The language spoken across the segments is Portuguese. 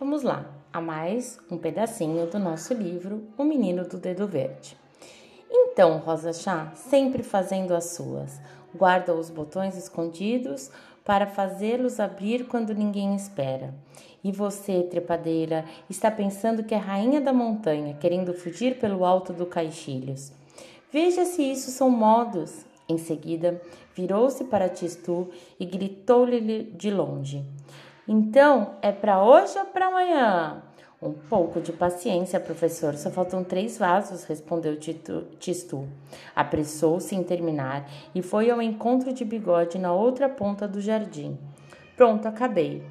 Vamos lá, a mais um pedacinho do nosso livro O Menino do Dedo Verde. Então, Rosa Chá, sempre fazendo as suas, guarda os botões escondidos para fazê-los abrir quando ninguém espera. E você, trepadeira, está pensando que é rainha da montanha, querendo fugir pelo alto do Caixilhos. Veja se isso são modos. Em seguida, virou-se para Tistu e gritou-lhe de longe: Então, é para hoje ou para amanhã? Um pouco de paciência, professor. Só faltam três vasos, respondeu Tistu. Apressou-se em terminar e foi ao encontro de Bigode na outra ponta do jardim. Pronto, acabei.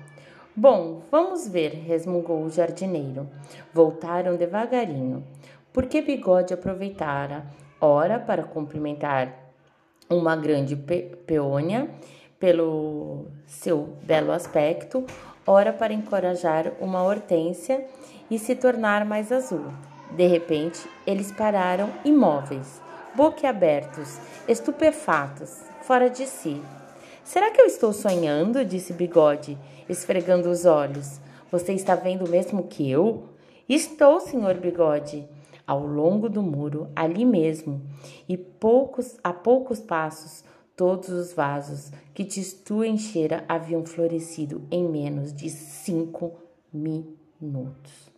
Bom, vamos ver, resmungou o jardineiro. Voltaram devagarinho, porque Bigode aproveitara, ora para cumprimentar uma grande pe peônia pelo seu belo aspecto, ora para encorajar uma hortência e se tornar mais azul. De repente, eles pararam imóveis, boquiabertos, estupefatos, fora de si. Será que eu estou sonhando? disse Bigode, esfregando os olhos. Você está vendo o mesmo que eu? Estou, senhor Bigode. Ao longo do muro, ali mesmo, e poucos a poucos passos, todos os vasos que Tistu enchera haviam florescido em menos de cinco minutos.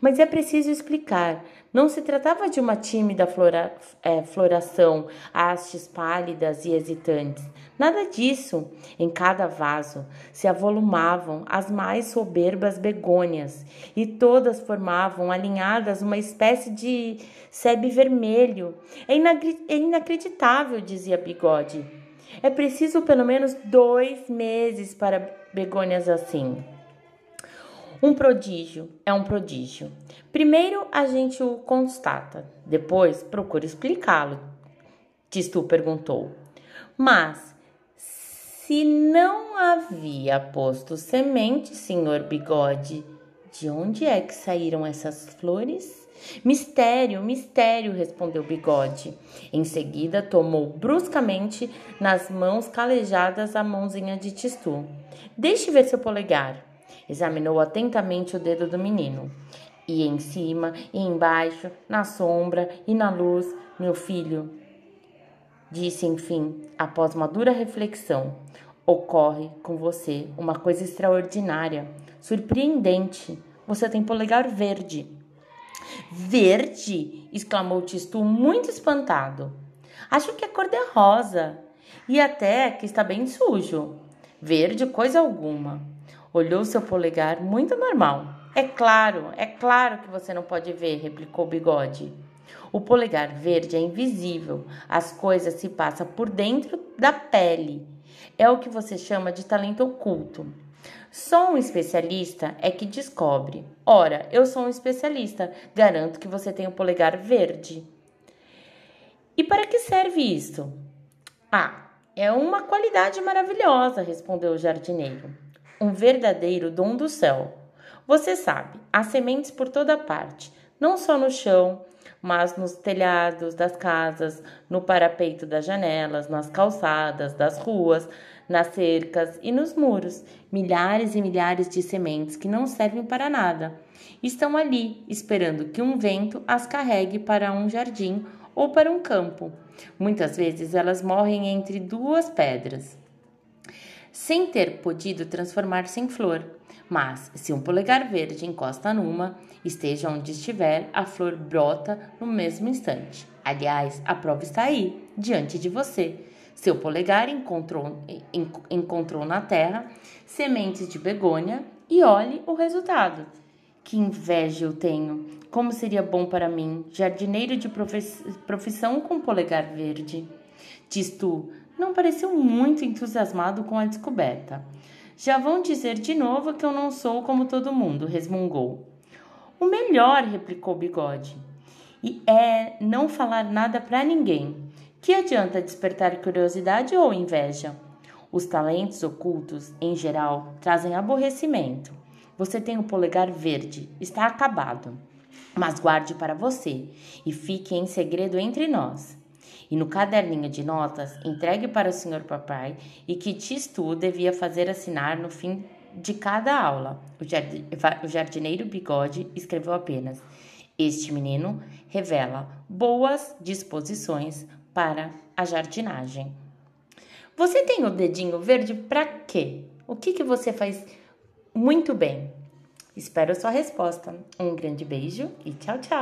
Mas é preciso explicar. Não se tratava de uma tímida flora, é, floração, hastes pálidas e hesitantes. Nada disso. Em cada vaso se avolumavam as mais soberbas begônias e todas formavam alinhadas uma espécie de sebe vermelho. É, é inacreditável, dizia Bigode. É preciso pelo menos dois meses para begônias assim. Um prodígio é um prodígio. Primeiro a gente o constata, depois procura explicá-lo. Tistu perguntou. Mas se não havia posto semente, senhor Bigode, de onde é que saíram essas flores? Mistério, mistério, respondeu Bigode. Em seguida, tomou bruscamente nas mãos calejadas a mãozinha de Tistu. Deixe ver seu polegar. Examinou atentamente o dedo do menino. E em cima, e embaixo, na sombra e na luz, meu filho, disse enfim, após uma dura reflexão, ocorre com você uma coisa extraordinária, surpreendente. Você tem polegar verde. Verde! exclamou Tistu, muito espantado. Acho que a cor é rosa e até que está bem sujo. Verde, coisa alguma. Olhou seu polegar muito normal. É claro, é claro que você não pode ver, replicou Bigode. O polegar verde é invisível, as coisas se passam por dentro da pele. É o que você chama de talento oculto. Só um especialista é que descobre. Ora, eu sou um especialista, garanto que você tem o polegar verde. E para que serve isso? Ah, é uma qualidade maravilhosa, respondeu o jardineiro um verdadeiro dom do céu. Você sabe, há sementes por toda parte, não só no chão, mas nos telhados das casas, no parapeito das janelas, nas calçadas das ruas, nas cercas e nos muros. Milhares e milhares de sementes que não servem para nada. Estão ali, esperando que um vento as carregue para um jardim ou para um campo. Muitas vezes elas morrem entre duas pedras sem ter podido transformar-se em flor. Mas, se um polegar verde encosta numa, esteja onde estiver, a flor brota no mesmo instante. Aliás, a prova está aí, diante de você. Seu polegar encontrou, encontrou na terra sementes de begônia e olhe o resultado. Que inveja eu tenho! Como seria bom para mim, jardineiro de profissão com polegar verde. Diz tu, não pareceu muito entusiasmado com a descoberta. Já vão dizer de novo que eu não sou como todo mundo, resmungou. O melhor, replicou Bigode, e é não falar nada para ninguém. Que adianta despertar curiosidade ou inveja? Os talentos ocultos, em geral, trazem aborrecimento. Você tem o polegar verde, está acabado. Mas guarde para você e fique em segredo entre nós e no caderninho de notas entregue para o senhor papai e que Tistu devia fazer assinar no fim de cada aula. O jardineiro Bigode escreveu apenas: Este menino revela boas disposições para a jardinagem. Você tem o dedinho verde para quê? O que, que você faz muito bem? Espero a sua resposta. Um grande beijo e tchau, tchau!